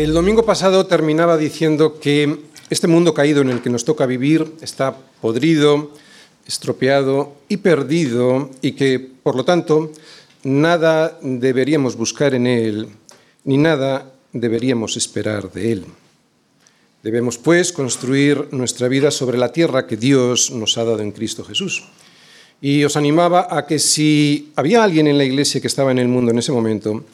El domingo pasado terminaba diciendo que este mundo caído en el que nos toca vivir está podrido, estropeado y perdido y que, por lo tanto, nada deberíamos buscar en él ni nada deberíamos esperar de él. Debemos, pues, construir nuestra vida sobre la tierra que Dios nos ha dado en Cristo Jesús. Y os animaba a que si había alguien en la iglesia que estaba en el mundo en ese momento,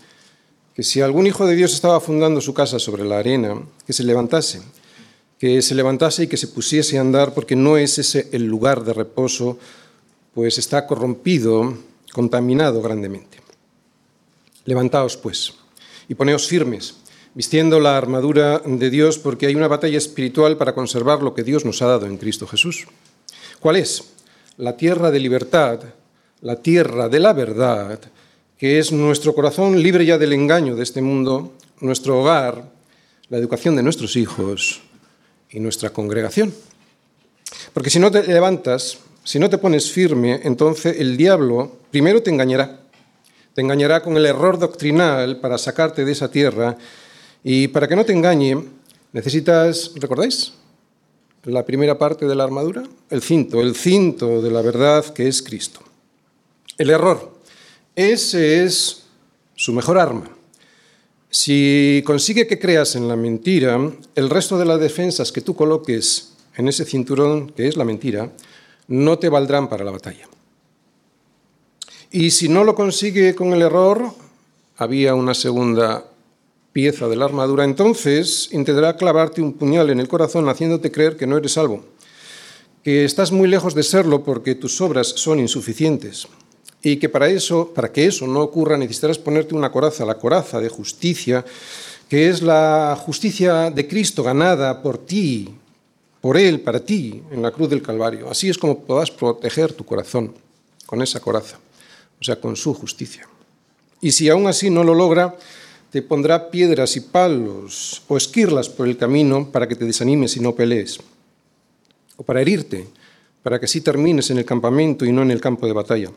que si algún hijo de Dios estaba fundando su casa sobre la arena, que se levantase, que se levantase y que se pusiese a andar, porque no es ese el lugar de reposo, pues está corrompido, contaminado grandemente. Levantaos, pues, y poneos firmes, vistiendo la armadura de Dios, porque hay una batalla espiritual para conservar lo que Dios nos ha dado en Cristo Jesús. ¿Cuál es? La tierra de libertad, la tierra de la verdad, que es nuestro corazón libre ya del engaño de este mundo, nuestro hogar, la educación de nuestros hijos y nuestra congregación. Porque si no te levantas, si no te pones firme, entonces el diablo primero te engañará. Te engañará con el error doctrinal para sacarte de esa tierra. Y para que no te engañe, necesitas, ¿recordáis? La primera parte de la armadura, el cinto, el cinto de la verdad que es Cristo. El error, ese es su mejor arma. Si consigue que creas en la mentira, el resto de las defensas que tú coloques en ese cinturón, que es la mentira, no te valdrán para la batalla. Y si no lo consigue con el error, había una segunda pieza de la armadura, entonces intentará clavarte un puñal en el corazón haciéndote creer que no eres salvo, que estás muy lejos de serlo porque tus obras son insuficientes y que para eso, para que eso no ocurra, necesitarás ponerte una coraza, la coraza de justicia, que es la justicia de Cristo ganada por ti, por Él, para ti, en la cruz del Calvario. Así es como podrás proteger tu corazón con esa coraza, o sea, con su justicia. Y si aún así no lo logra, te pondrá piedras y palos o esquirlas por el camino para que te desanimes y no pelees, o para herirte, para que así termines en el campamento y no en el campo de batalla.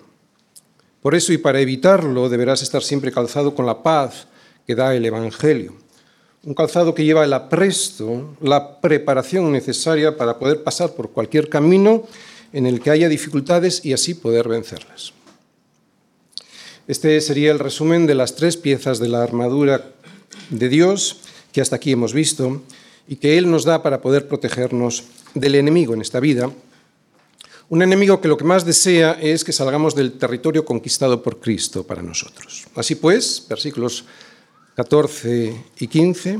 Por eso y para evitarlo deberás estar siempre calzado con la paz que da el Evangelio. Un calzado que lleva el apresto, la preparación necesaria para poder pasar por cualquier camino en el que haya dificultades y así poder vencerlas. Este sería el resumen de las tres piezas de la armadura de Dios que hasta aquí hemos visto y que Él nos da para poder protegernos del enemigo en esta vida un enemigo que lo que más desea es que salgamos del territorio conquistado por Cristo para nosotros. Así pues, versículos 14 y 15.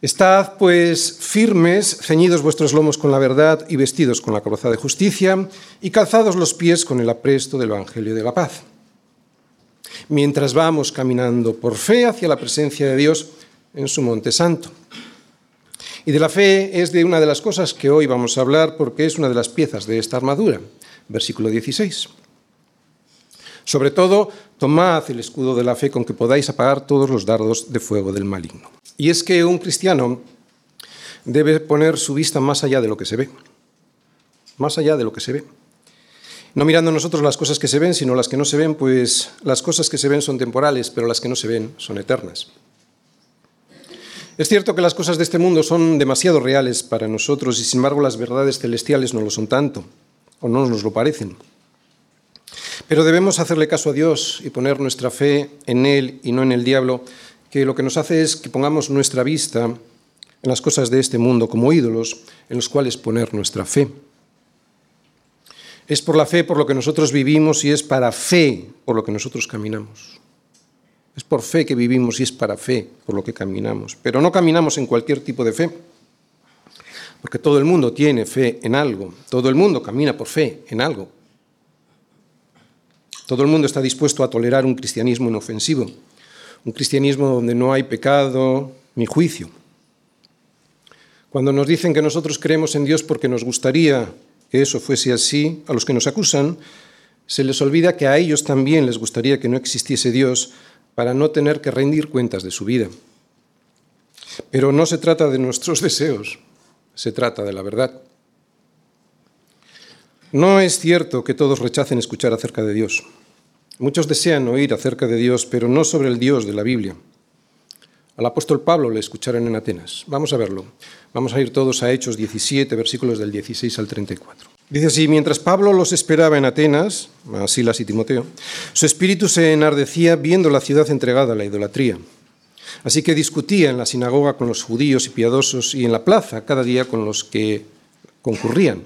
Estad pues firmes, ceñidos vuestros lomos con la verdad y vestidos con la coraza de justicia y calzados los pies con el apresto del Evangelio de la paz. Mientras vamos caminando por fe hacia la presencia de Dios en su monte santo. Y de la fe es de una de las cosas que hoy vamos a hablar porque es una de las piezas de esta armadura. Versículo 16. Sobre todo, tomad el escudo de la fe con que podáis apagar todos los dardos de fuego del maligno. Y es que un cristiano debe poner su vista más allá de lo que se ve. Más allá de lo que se ve. No mirando nosotros las cosas que se ven, sino las que no se ven, pues las cosas que se ven son temporales, pero las que no se ven son eternas. Es cierto que las cosas de este mundo son demasiado reales para nosotros y sin embargo las verdades celestiales no lo son tanto, o no nos lo parecen. Pero debemos hacerle caso a Dios y poner nuestra fe en Él y no en el diablo, que lo que nos hace es que pongamos nuestra vista en las cosas de este mundo como ídolos en los cuales poner nuestra fe. Es por la fe por lo que nosotros vivimos y es para fe por lo que nosotros caminamos. Es por fe que vivimos y es para fe por lo que caminamos. Pero no caminamos en cualquier tipo de fe, porque todo el mundo tiene fe en algo, todo el mundo camina por fe en algo. Todo el mundo está dispuesto a tolerar un cristianismo inofensivo, un cristianismo donde no hay pecado ni juicio. Cuando nos dicen que nosotros creemos en Dios porque nos gustaría que eso fuese así, a los que nos acusan, se les olvida que a ellos también les gustaría que no existiese Dios para no tener que rendir cuentas de su vida. Pero no se trata de nuestros deseos, se trata de la verdad. No es cierto que todos rechacen escuchar acerca de Dios. Muchos desean oír acerca de Dios, pero no sobre el Dios de la Biblia. al apóstol Pablo le escucharon en Atenas. Vamos a verlo. Vamos a ir todos a Hechos 17, versículos del 16 al 34. Dice así, mientras Pablo los esperaba en Atenas, a Silas y Timoteo, su espíritu se enardecía viendo la ciudad entregada a la idolatría. Así que discutía en la sinagoga con los judíos y piadosos y en la plaza cada día con los que concurrían.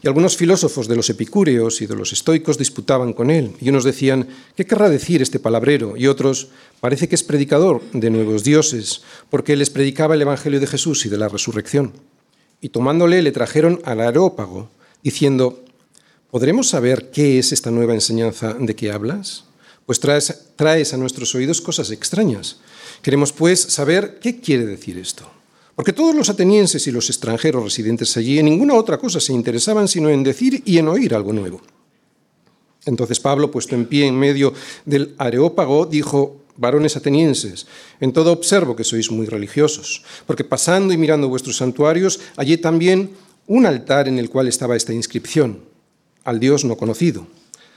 Y algunos filósofos de los epicúreos y de los estoicos disputaban con él, y unos decían, ¿qué querrá decir este palabrero? Y otros, parece que es predicador de nuevos dioses, porque les predicaba el Evangelio de Jesús y de la resurrección. Y tomándole le trajeron al aerópago, diciendo, ¿podremos saber qué es esta nueva enseñanza de que hablas? Pues traes, traes a nuestros oídos cosas extrañas. Queremos pues saber qué quiere decir esto. Porque todos los atenienses y los extranjeros residentes allí en ninguna otra cosa se interesaban sino en decir y en oír algo nuevo. Entonces Pablo, puesto en pie en medio del areópago, dijo, varones atenienses, en todo observo que sois muy religiosos, porque pasando y mirando vuestros santuarios, hallé también un altar en el cual estaba esta inscripción, al Dios no conocido,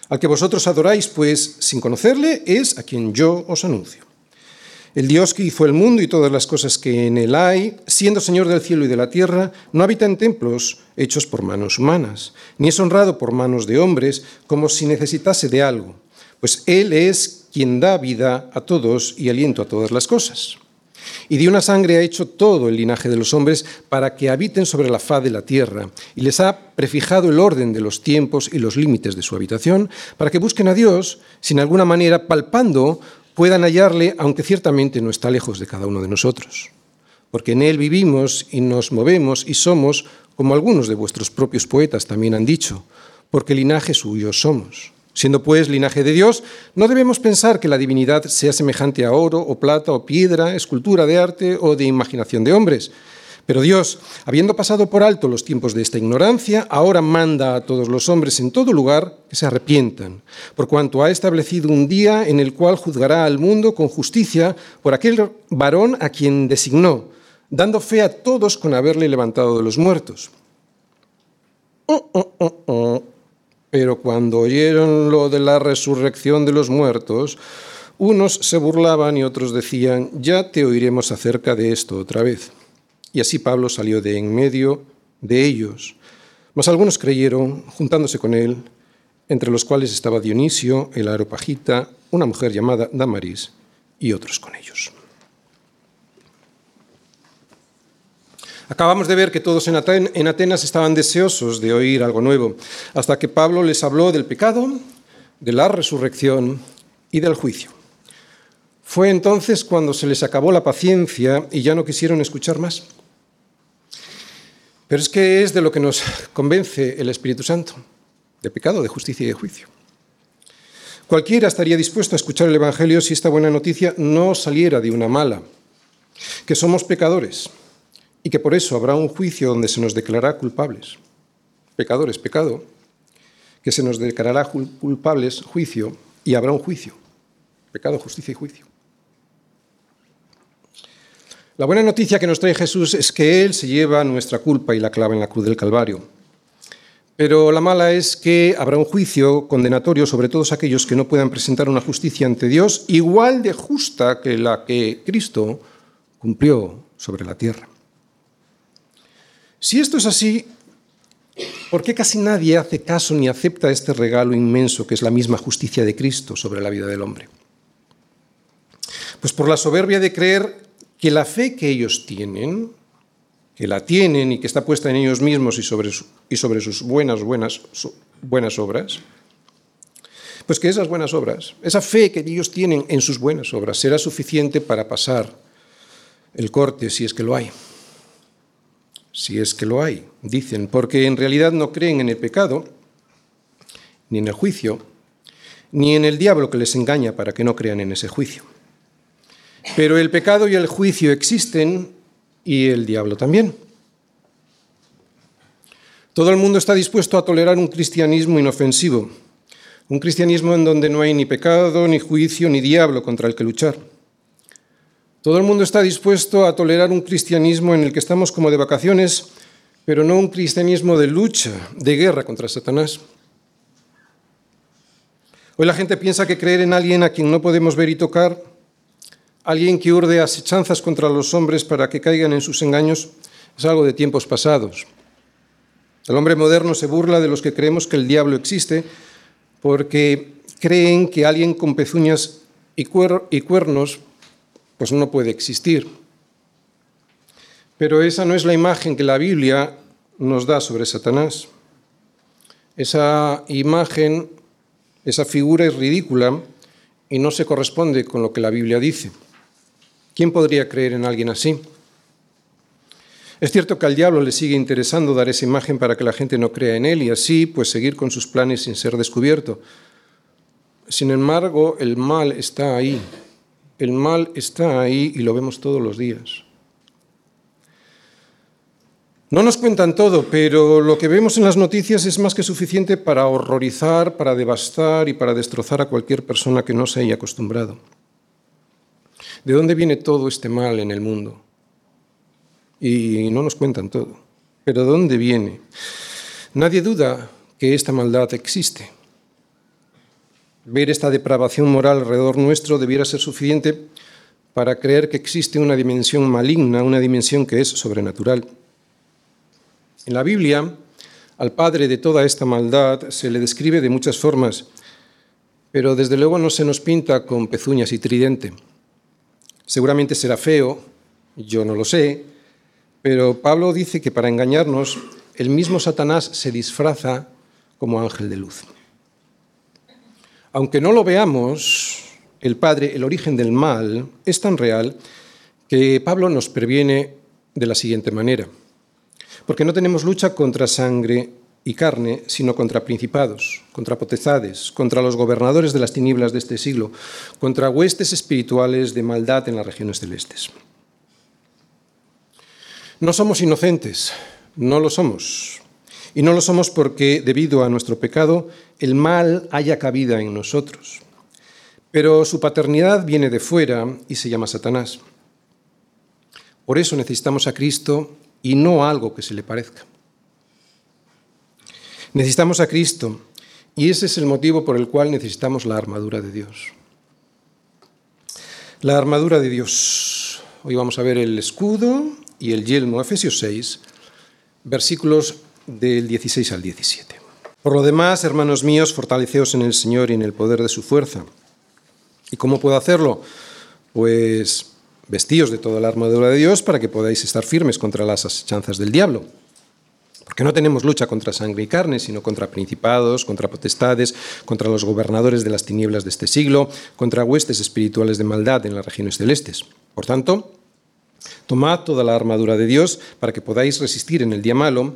al que vosotros adoráis, pues sin conocerle es a quien yo os anuncio. El Dios que hizo el mundo y todas las cosas que en él hay, siendo Señor del cielo y de la tierra, no habita en templos hechos por manos humanas, ni es honrado por manos de hombres como si necesitase de algo, pues Él es quien da vida a todos y aliento a todas las cosas. Y de una sangre ha hecho todo el linaje de los hombres para que habiten sobre la faz de la tierra, y les ha prefijado el orden de los tiempos y los límites de su habitación, para que busquen a Dios, sin alguna manera palpando puedan hallarle, aunque ciertamente no está lejos de cada uno de nosotros. Porque en Él vivimos y nos movemos y somos, como algunos de vuestros propios poetas también han dicho, porque linaje suyo somos. Siendo pues linaje de Dios, no debemos pensar que la divinidad sea semejante a oro o plata o piedra, escultura de arte o de imaginación de hombres, pero Dios, habiendo pasado por alto los tiempos de esta ignorancia, ahora manda a todos los hombres en todo lugar que se arrepientan, por cuanto ha establecido un día en el cual juzgará al mundo con justicia por aquel varón a quien designó, dando fe a todos con haberle levantado de los muertos. Oh, oh, oh, Pero cuando oyeron lo de la resurrección de los muertos, unos se burlaban y otros decían, ya te oiremos acerca de esto otra vez. Y así Pablo salió de en medio de ellos. Mas algunos creyeron, juntándose con él, entre los cuales estaba Dionisio, el aeropagita, una mujer llamada Damaris y otros con ellos. Acabamos de ver que todos en Atenas estaban deseosos de oír algo nuevo, hasta que Pablo les habló del pecado, de la resurrección y del juicio. Fue entonces cuando se les acabó la paciencia y ya no quisieron escuchar más. Pero es que es de lo que nos convence el Espíritu Santo, de pecado, de justicia y de juicio. Cualquiera estaría dispuesto a escuchar el Evangelio si esta buena noticia no saliera de una mala, que somos pecadores y que por eso habrá un juicio donde se nos declarará culpables. Pecadores, pecado, que se nos declarará culpables, juicio, y habrá un juicio. Pecado, justicia y juicio. La buena noticia que nos trae Jesús es que Él se lleva nuestra culpa y la clava en la cruz del Calvario. Pero la mala es que habrá un juicio condenatorio sobre todos aquellos que no puedan presentar una justicia ante Dios igual de justa que la que Cristo cumplió sobre la tierra. Si esto es así, ¿por qué casi nadie hace caso ni acepta este regalo inmenso que es la misma justicia de Cristo sobre la vida del hombre? Pues por la soberbia de creer que la fe que ellos tienen, que la tienen y que está puesta en ellos mismos y sobre, y sobre sus buenas, buenas, buenas obras, pues que esas buenas obras, esa fe que ellos tienen en sus buenas obras, será suficiente para pasar el corte si es que lo hay. Si es que lo hay, dicen, porque en realidad no creen en el pecado, ni en el juicio, ni en el diablo que les engaña para que no crean en ese juicio. Pero el pecado y el juicio existen y el diablo también. Todo el mundo está dispuesto a tolerar un cristianismo inofensivo, un cristianismo en donde no hay ni pecado, ni juicio, ni diablo contra el que luchar. Todo el mundo está dispuesto a tolerar un cristianismo en el que estamos como de vacaciones, pero no un cristianismo de lucha, de guerra contra Satanás. Hoy la gente piensa que creer en alguien a quien no podemos ver y tocar alguien que urde asechanzas contra los hombres para que caigan en sus engaños, es algo de tiempos pasados. El hombre moderno se burla de los que creemos que el diablo existe porque creen que alguien con pezuñas y, cuernos pues no puede existir. Pero esa no es la imagen que la Biblia nos da sobre Satanás. Esa imagen, esa figura es ridícula y no se corresponde con lo que la Biblia dice. ¿Quién podría creer en alguien así? Es cierto que al diablo le sigue interesando dar esa imagen para que la gente no crea en él y así pues seguir con sus planes sin ser descubierto. Sin embargo, el mal está ahí. El mal está ahí y lo vemos todos los días. No nos cuentan todo, pero lo que vemos en las noticias es más que suficiente para horrorizar, para devastar y para destrozar a cualquier persona que no se haya acostumbrado. ¿De dónde viene todo este mal en el mundo? y no nos cuentan todo. Pero ¿dónde viene? Nadie duda que esta maldad existe. Ver esta depravación moral alrededor nuestro debiera ser suficiente para creer que existe una dimensión maligna, una dimensión que es sobrenatural. En la Biblia, al padre de toda esta maldad se le describe de muchas formas, pero desde luego no se nos pinta con pezuñas y tridente. Seguramente será feo, yo no lo sé, pero Pablo dice que para engañarnos, el mismo Satanás se disfraza como ángel de luz. Aunque no lo veamos, el Padre, el origen del mal, es tan real que Pablo nos previene de la siguiente manera. Porque no tenemos lucha contra sangre y carne, sino contra principados, contra potestades, contra los gobernadores de las tinieblas de este siglo, contra huestes espirituales de maldad en las regiones celestes. No somos inocentes, no lo somos. Y no lo somos porque, debido a nuestro pecado, el mal haya cabida en nosotros. Pero su paternidad viene de fuera y se llama Satanás. Por eso necesitamos a Cristo y no algo que se le parezca. Necesitamos a Cristo y ese es el motivo por el cual necesitamos la armadura de Dios. La armadura de Dios. Hoy vamos a ver el escudo, y el yelmo, Efesios 6, versículos del 16 al 17. Por lo demás, hermanos míos, fortaleceos en el Señor y en el poder de su fuerza. ¿Y cómo puedo hacerlo? Pues vestíos de toda la armadura de Dios para que podáis estar firmes contra las asechanzas del diablo. Porque no tenemos lucha contra sangre y carne, sino contra principados, contra potestades, contra los gobernadores de las tinieblas de este siglo, contra huestes espirituales de maldad en las regiones celestes. Por tanto, Tomad toda la armadura de Dios para que podáis resistir en el día malo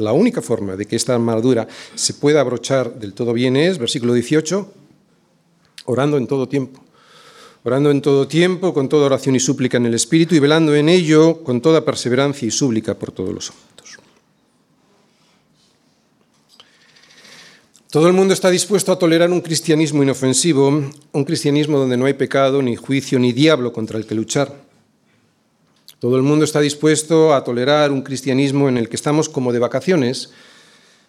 la única forma de que esta armadura se pueda abrochar del todo bien es, versículo 18, orando en todo tiempo. Orando en todo tiempo, con toda oración y súplica en el Espíritu, y velando en ello con toda perseverancia y súplica por todos los santos. Todo el mundo está dispuesto a tolerar un cristianismo inofensivo, un cristianismo donde no hay pecado, ni juicio, ni diablo contra el que luchar. Todo el mundo está dispuesto a tolerar un cristianismo en el que estamos como de vacaciones,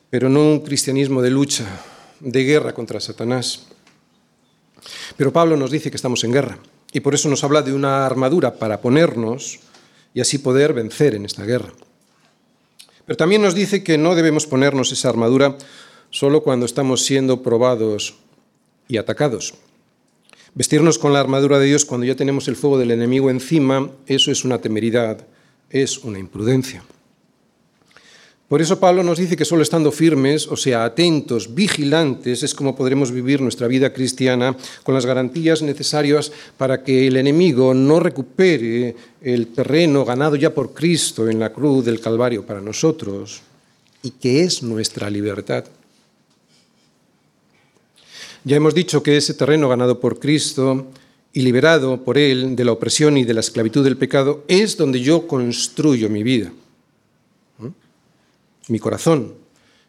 pero no un cristianismo de lucha, de guerra contra Satanás. Pero Pablo nos dice que estamos en guerra y por eso nos habla de una armadura para ponernos y así poder vencer en esta guerra. Pero también nos dice que no debemos ponernos esa armadura solo cuando estamos siendo probados y atacados. Vestirnos con la armadura de Dios cuando ya tenemos el fuego del enemigo encima, eso es una temeridad, es una imprudencia. Por eso Pablo nos dice que solo estando firmes, o sea, atentos, vigilantes, es como podremos vivir nuestra vida cristiana con las garantías necesarias para que el enemigo no recupere el terreno ganado ya por Cristo en la cruz del Calvario para nosotros y que es nuestra libertad. Ya hemos dicho que ese terreno ganado por Cristo y liberado por Él de la opresión y de la esclavitud del pecado, es donde yo construyo mi vida. Mi corazón,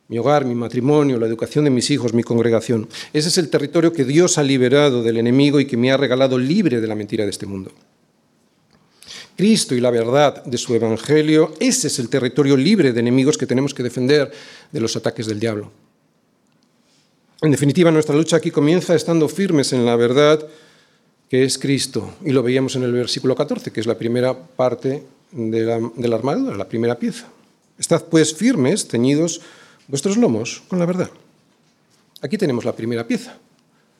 mi hogar, mi matrimonio, la educación de mis hijos, mi congregación. Ese es el territorio que Dios ha liberado del enemigo y que me ha regalado libre de la mentira de este mundo. Cristo y la verdad de su Evangelio, ese es el territorio libre de enemigos que tenemos que defender de los ataques del diablo. En definitiva, nuestra lucha aquí comienza estando firmes en la verdad que es Cristo. Y lo veíamos en el versículo 14, que es la primera parte de la, armadura, la primera pieza. Estad pues firmes, ceñidos vuestros lomos con la verdad. Aquí tenemos la primera pieza.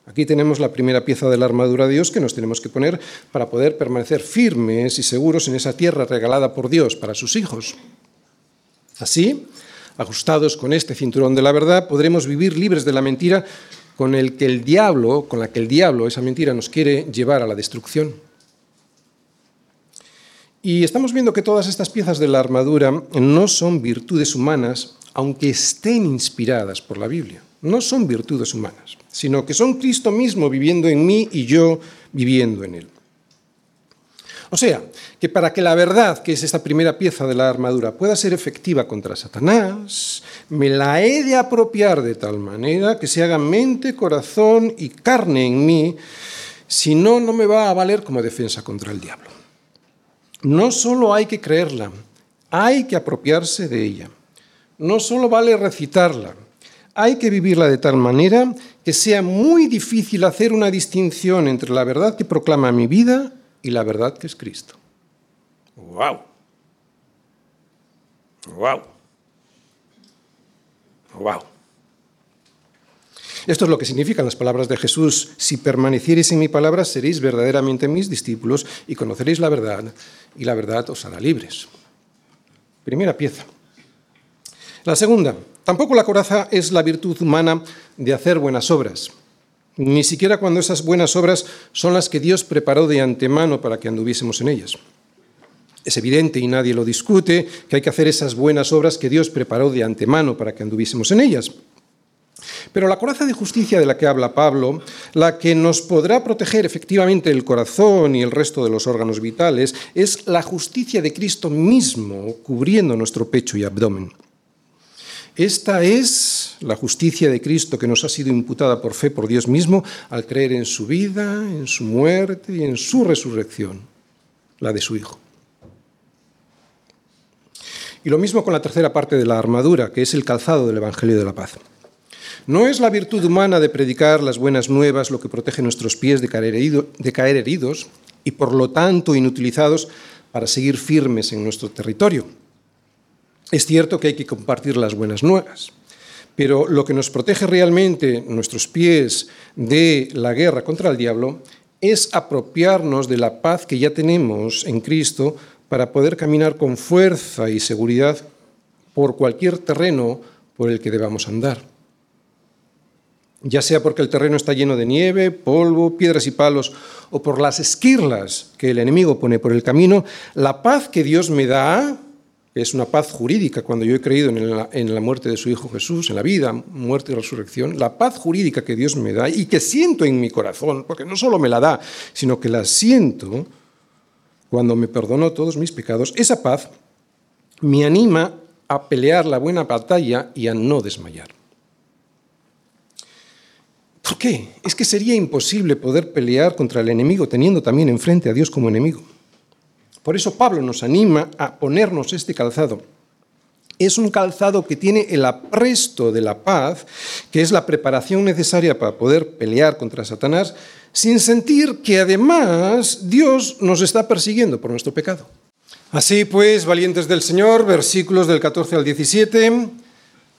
Aquí tenemos la primera pieza de la armadura de Dios que nos tenemos que poner para poder permanecer firmes y seguros en esa tierra regalada por Dios para sus hijos. Así, ajustados con este cinturón de la verdad, podremos vivir libres de la mentira con el que el diablo, con la que el diablo, esa mentira, nos quiere llevar a la destrucción. Y estamos viendo que todas estas piezas de la armadura no son virtudes humanas, aunque estén inspiradas por la Biblia. No son virtudes humanas, sino que son Cristo mismo viviendo en mí y yo viviendo en él. O sea, que para que la verdad, que es esta primera pieza de la armadura, pueda ser efectiva contra Satanás, me la he de apropiar de tal manera que se haga mente, corazón y carne en mí, si no, no me va a valer como defensa contra el diablo. No solo hay que creerla, hay que apropiarse de ella. No solo vale recitarla, hay que vivirla de tal manera que sea muy difícil hacer una distinción entre la verdad que proclama mi vida y la verdad que es Cristo. ¡Wow! ¡Wow! ¡Wow! Esto es lo que significan las palabras de Jesús. Si permaneciereis en mi palabra, seréis verdaderamente mis discípulos y conoceréis la verdad, y la verdad os hará libres. Primera pieza. La segunda, tampoco la coraza es la virtud humana de hacer buenas obras ni siquiera cuando esas buenas obras son las que Dios preparó de antemano para que anduviésemos en ellas. Es evidente y nadie lo discute que hay que hacer esas buenas obras que Dios preparó de antemano para que anduviésemos en ellas. Pero la coraza de justicia de la que habla Pablo, la que nos podrá proteger efectivamente el corazón y el resto de los órganos vitales, es la justicia de Cristo mismo cubriendo nuestro pecho y abdomen. Esta es la justicia de Cristo que nos ha sido imputada por fe por Dios mismo al creer en su vida, en su muerte y en su resurrección, la de su Hijo. Y lo mismo con la tercera parte de la armadura, que es el calzado del Evangelio de la Paz. No es la virtud humana de predicar las buenas nuevas lo que protege nuestros pies de caer, heridos y por lo tanto inutilizados para seguir firmes en nuestro territorio es cierto que hay que compartir las buenas nuevas, pero lo que nos protege realmente nuestros pies de la guerra contra el diablo es apropiarnos de la paz que ya tenemos en Cristo para poder caminar con fuerza y seguridad por cualquier terreno por el que debamos andar. Ya sea porque el terreno está lleno de nieve, polvo, piedras y palos, o por las esquirlas que el enemigo pone por el camino, la paz que Dios me da es una paz jurídica cuando yo he creído en la, muerte de su Hijo Jesús, en la vida, muerte y resurrección, la paz jurídica que Dios me da y que siento en mi corazón, porque no solo me la da, sino que la siento cuando me perdonó todos mis pecados, esa paz me anima a pelear la buena batalla y a no desmayar. ¿Por qué? Es que sería imposible poder pelear contra el enemigo teniendo también enfrente a Dios como enemigo. Por eso Pablo nos anima a ponernos este calzado. Es un calzado que tiene el apresto de la paz, que es la preparación necesaria para poder pelear contra Satanás, sin sentir que además Dios nos está persiguiendo por nuestro pecado. Así pues, valientes del Señor, versículos del 14 al 17,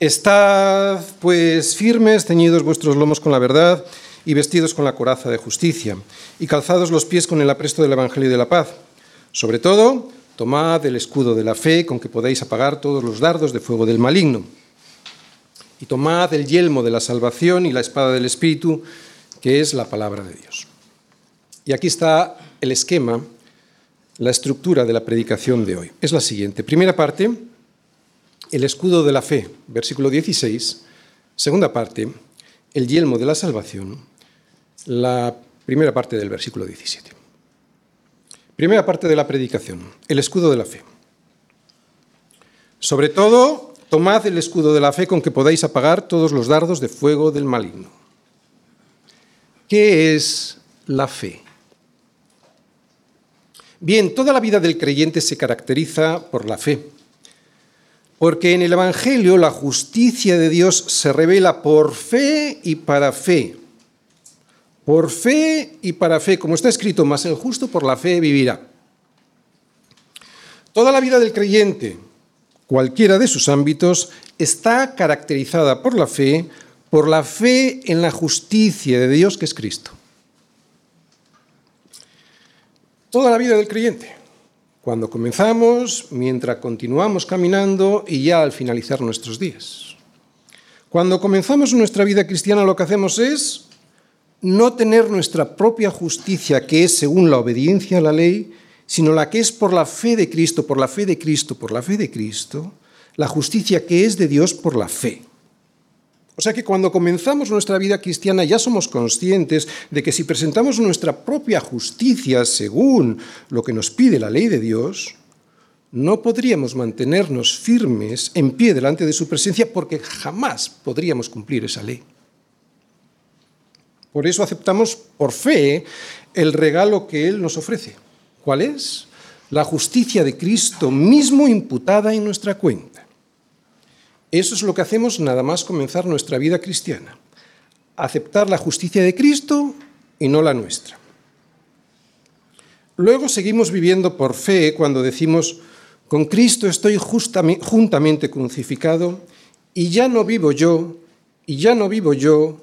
estad pues firmes, ceñidos vuestros lomos con la verdad y vestidos con la coraza de justicia, y calzados los pies con el apresto del Evangelio de la paz sobre todo, tomad el escudo de la fe con que podéis apagar todos los dardos de fuego del maligno. Y tomad el yelmo de la salvación y la espada del Espíritu, que es la palabra de Dios. Y aquí está el esquema, la estructura de la predicación de hoy. Es la siguiente. Primera parte, el escudo de la fe, versículo 16. Segunda parte, el yelmo de la salvación. La primera parte del versículo 17. Primera parte de la predicación, el escudo de la fe. Sobre todo, tomad el escudo de la fe con que podáis apagar todos los dardos de fuego del maligno. ¿Qué es la fe? Bien, toda la vida del creyente se caracteriza por la fe, porque en el Evangelio la justicia de Dios se revela por fe y para fe. Por fe y para fe, como está escrito, más el justo por la fe vivirá. Toda la vida del creyente, cualquiera de sus ámbitos, está caracterizada por la fe, por la fe en la justicia de Dios que es Cristo. toda la vida del creyente. Cuando comenzamos, mientras continuamos caminando y ya al finalizar nuestros días. Cuando comenzamos nuestra vida cristiana lo que hacemos es no tener nuestra propia justicia, que es según la obediencia a la ley, sino la que es por la fe de Cristo, por la fe de Cristo, por la fe de Cristo, la justicia que es de Dios por la fe. O sea que cuando comenzamos nuestra vida cristiana ya somos conscientes de que si presentamos nuestra propia justicia según lo que nos pide la ley de Dios, no podríamos mantenernos firmes en pie delante de su presencia porque jamás podríamos cumplir esa ley. Por eso aceptamos por fe el regalo que Él nos ofrece. ¿Cuál es? La justicia de Cristo mismo imputada en nuestra cuenta. Eso es lo que hacemos nada más comenzar nuestra vida cristiana. Aceptar la justicia de Cristo y no la nuestra. Luego seguimos viviendo por fe cuando decimos, con Cristo estoy juntamente crucificado y ya no vivo yo, y ya no vivo yo,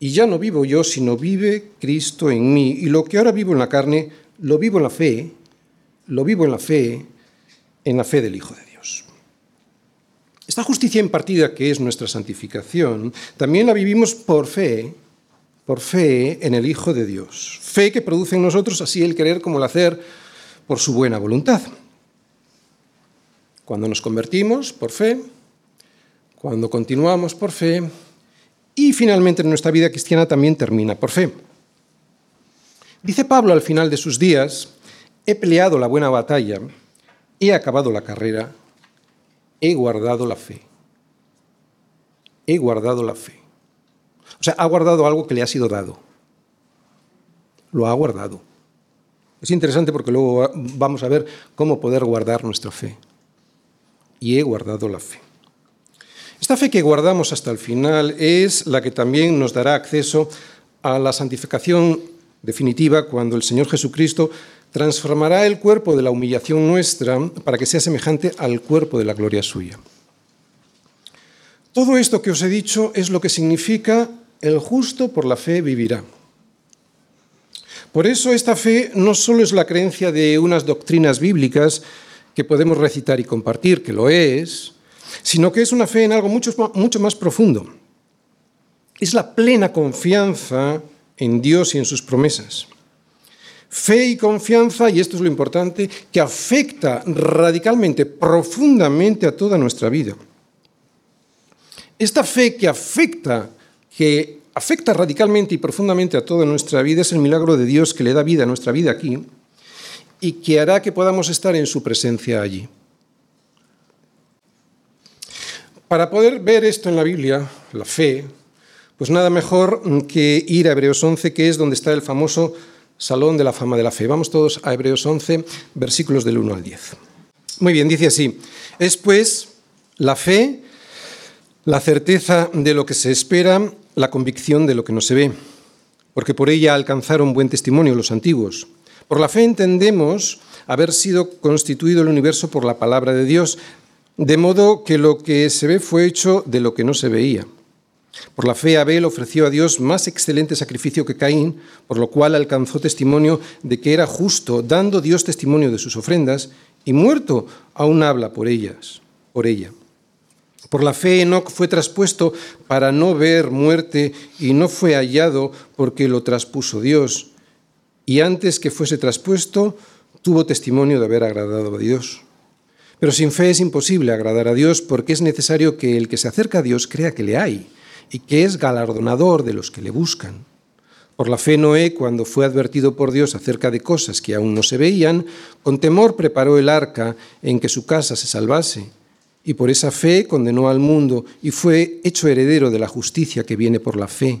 y ya no vivo yo, sino vive Cristo en mí. Y lo que ahora vivo en la carne, lo vivo en la fe, lo vivo en la fe, en la fe del Hijo de Dios. Esta justicia impartida que es nuestra santificación, también la vivimos por fe, por fe en el Hijo de Dios. Fe que produce en nosotros así el querer como el hacer por su buena voluntad. Cuando nos convertimos, por fe, cuando continuamos por fe, y finalmente nuestra vida cristiana también termina por fe. Dice Pablo al final de sus días, he peleado la buena batalla, he acabado la carrera, he guardado la fe. He guardado la fe. O sea, ha guardado algo que le ha sido dado. Lo ha guardado. Es interesante porque luego vamos a ver cómo poder guardar nuestra fe. Y he guardado la fe. Esta fe que guardamos hasta el final es la que también nos dará acceso a la santificación definitiva cuando el Señor Jesucristo transformará el cuerpo de la humillación nuestra para que sea semejante al cuerpo de la gloria suya. Todo esto que os he dicho es lo que significa el justo por la fe vivirá. Por eso esta fe no solo es la creencia de unas doctrinas bíblicas que podemos recitar y compartir, que lo es, sino que es una fe en algo mucho, mucho más profundo. Es la plena confianza en Dios y en sus promesas. Fe y confianza, y esto es lo importante, que afecta radicalmente, profundamente a toda nuestra vida. Esta fe que afecta, que afecta radicalmente y profundamente a toda nuestra vida es el milagro de Dios que le da vida a nuestra vida aquí y que hará que podamos estar en su presencia allí. Para poder ver esto en la Biblia, la fe, pues nada mejor que ir a Hebreos 11, que es donde está el famoso Salón de la Fama de la Fe. Vamos todos a Hebreos 11, versículos del 1 al 10. Muy bien, dice así, es pues la fe, la certeza de lo que se espera, la convicción de lo que no se ve, porque por ella alcanzaron buen testimonio los antiguos. Por la fe entendemos haber sido constituido el universo por la palabra de Dios, de modo que lo que se ve fue hecho de lo que no se veía. Por la fe Abel ofreció a Dios más excelente sacrificio que Caín, por lo cual alcanzó testimonio de que era justo, dando Dios testimonio de sus ofrendas, y muerto aún habla por ellas, por ella. Por la fe Enoc fue traspuesto para no ver muerte y no fue hallado porque lo traspuso Dios. Y antes que fuese traspuesto, tuvo testimonio de haber agradado a Dios. Pero sin fe es imposible agradar a Dios porque es necesario que el que se acerca a Dios crea que le hay y que es galardonador de los que le buscan. Por la fe Noé, cuando fue advertido por Dios acerca de cosas que aún no se veían, con temor preparó el arca en que su casa se salvase, y por esa fe condenó al mundo y fue hecho heredero de la justicia que viene por la fe.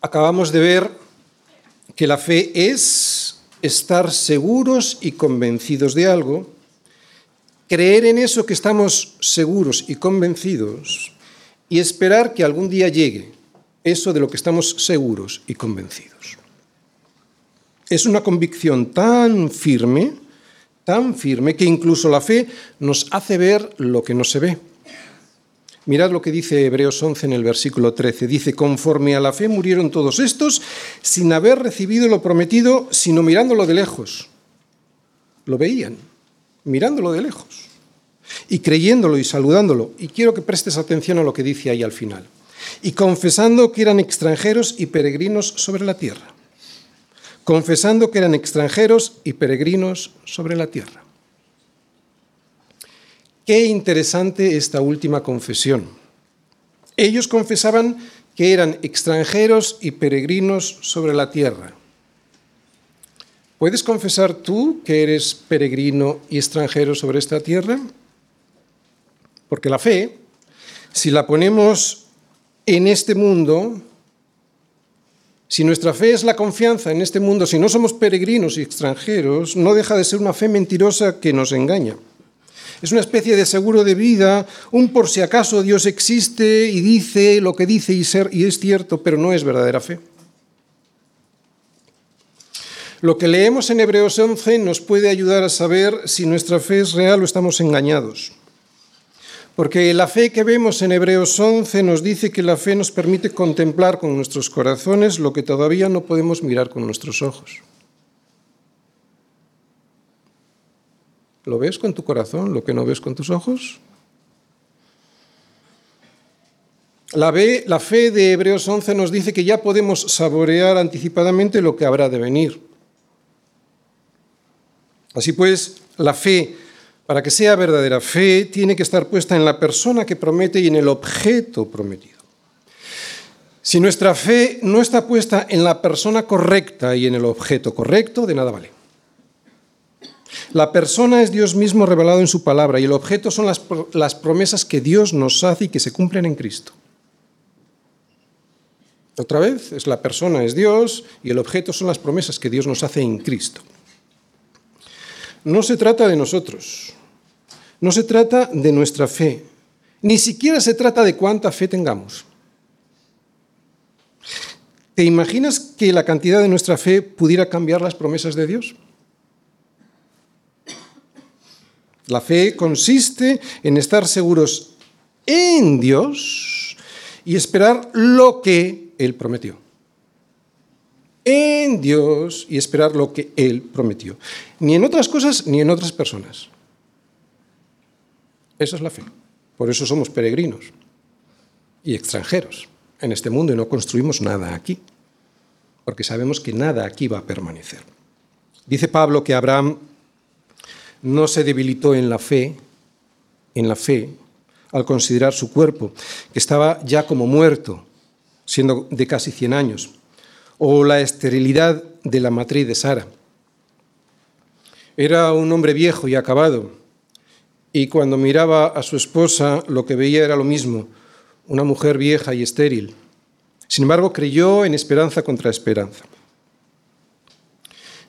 Acabamos de ver que la fe es estar seguros y convencidos de algo, creer en eso que estamos seguros y convencidos y esperar que algún día llegue eso de lo que estamos seguros y convencidos. Es una convicción tan firme, tan firme, que incluso la fe nos hace ver lo que no se ve. Mirad lo que dice Hebreos 11 en el versículo 13. Dice, conforme a la fe murieron todos estos sin haber recibido lo prometido, sino mirándolo de lejos. Lo veían, mirándolo de lejos. Y creyéndolo y saludándolo. Y quiero que prestes atención a lo que dice ahí al final y confesando que eran extranjeros y peregrinos sobre la tierra. Confesando que eran extranjeros y peregrinos sobre la tierra. Qué interesante esta última confesión. Ellos confesaban que eran extranjeros y peregrinos sobre la tierra. ¿Puedes confesar tú que eres peregrino y extranjero sobre esta tierra? Porque la fe, si la ponemos en este mundo, si nuestra fe es la confianza en este mundo, si no somos peregrinos y extranjeros, no deja de ser una fe mentirosa que nos engaña. Es una especie de seguro de vida, un por si acaso Dios existe y dice lo que dice y, ser, y es cierto, pero no es verdadera fe. Lo que leemos en Hebreos 11 nos puede ayudar a saber si nuestra fe es real o estamos engañados. Porque la fe que vemos en Hebreos 11 nos dice que la fe nos permite contemplar con nuestros corazones lo que todavía no podemos mirar con nuestros ojos. ¿Lo ves con tu corazón, lo que no ves con tus ojos? La, fe de Hebreos 11 nos dice que ya podemos saborear anticipadamente lo que habrá de venir. Así pues, la fe para que sea verdadera fe, tiene que estar puesta en la persona que promete y en el objeto prometido. Si nuestra fe no está puesta en la persona correcta y en el objeto correcto, de nada vale. La persona es Dios mismo revelado en su palabra y el objeto son las, las promesas que Dios nos hace y que se cumplen en Cristo. Otra vez, es la persona es Dios y el objeto son las promesas que Dios nos hace en Cristo. No se trata de nosotros, no se trata de nuestra fe, ni siquiera se trata de cuánta fe tengamos. ¿Te imaginas que la cantidad de nuestra fe pudiera cambiar las promesas de Dios? La fe consiste en estar seguros en Dios y esperar lo que Él prometió. En Dios y esperar lo que Él prometió. Ni en otras cosas ni en otras personas. Esa es la fe. Por eso somos peregrinos y extranjeros en este mundo y no construimos nada aquí, porque sabemos que nada aquí va a permanecer. Dice Pablo que Abraham no se debilitó en la fe, en la fe, al considerar su cuerpo, que estaba ya como muerto, siendo de casi 100 años, o la esterilidad de la matriz de Sara. Era un hombre viejo y acabado, y cuando miraba a su esposa lo que veía era lo mismo, una mujer vieja y estéril. Sin embargo, creyó en esperanza contra esperanza.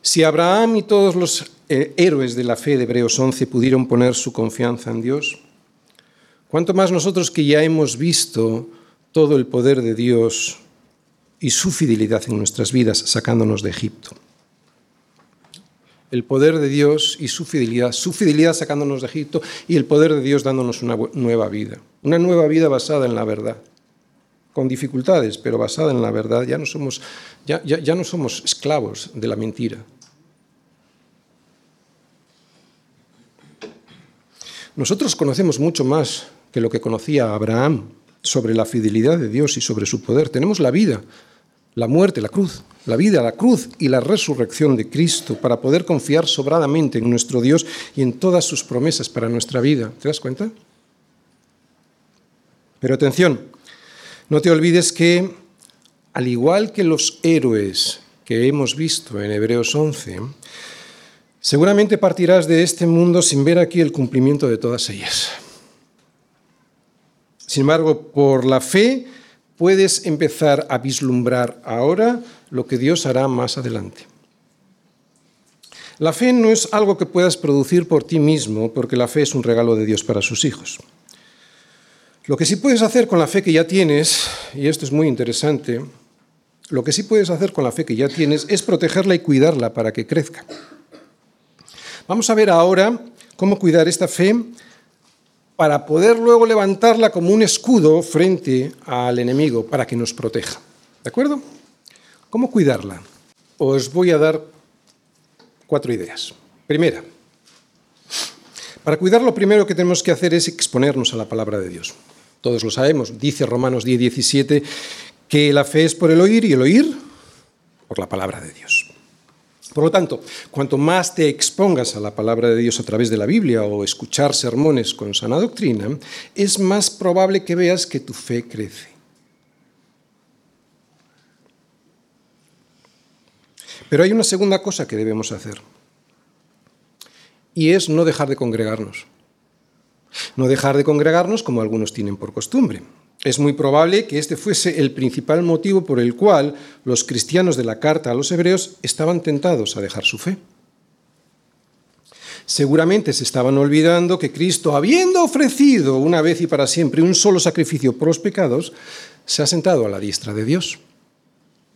Si Abraham y todos los eh, héroes de la fe de Hebreos 11 pudieron poner su confianza en Dios, ¿cuánto más nosotros que ya hemos visto todo el poder de Dios y su fidelidad en nuestras vidas sacándonos de Egipto? el poder de Dios y su fidelidad, su fidelidad sacándonos de Egipto y el poder de Dios dándonos una nueva vida, una nueva vida basada en la verdad. Con dificultades, pero basada en la verdad, ya no somos, ya, ya no somos esclavos de la mentira. Nosotros conocemos mucho más que lo que conocía Abraham sobre la fidelidad de Dios y sobre su poder. Tenemos la vida, la muerte, la cruz, la vida, la cruz y la resurrección de Cristo para poder confiar sobradamente en nuestro Dios y en todas sus promesas para nuestra vida. ¿Te das cuenta? Pero atención, no te olvides que, al igual que los héroes que hemos visto en Hebreos 11, seguramente partirás de este mundo sin ver aquí el cumplimiento de todas ellas. Sin embargo, por la fe puedes empezar a vislumbrar ahora lo que Dios hará más adelante. La fe no es algo que puedas producir por ti mismo, porque la fe es un regalo de Dios para sus hijos. Lo que sí puedes hacer con la fe que ya tienes, y esto es muy interesante, lo que sí puedes hacer con la fe que ya tienes es protegerla y cuidarla para que crezca. Vamos a ver ahora cómo cuidar esta fe para poder luego levantarla como un escudo frente al enemigo, para que nos proteja. ¿De acuerdo? ¿Cómo cuidarla? Os voy a dar cuatro ideas. Primera, para cuidar lo primero que tenemos que hacer es exponernos a la palabra de Dios. Todos lo sabemos, dice Romanos 10, 17, que la fe es por el oír y el oír por la palabra de Dios. Por lo tanto, cuanto más te expongas a la palabra de Dios a través de la Biblia o escuchar sermones con sana doctrina, es más probable que veas que tu fe crece. Pero hay una segunda cosa que debemos hacer, y es no dejar de congregarnos. No dejar de congregarnos como algunos tienen por costumbre. Es muy probable que este fuese el principal motivo por el cual los cristianos de la carta a los hebreos estaban tentados a dejar su fe. Seguramente se estaban olvidando que Cristo, habiendo ofrecido una vez y para siempre un solo sacrificio por los pecados, se ha sentado a la diestra de Dios.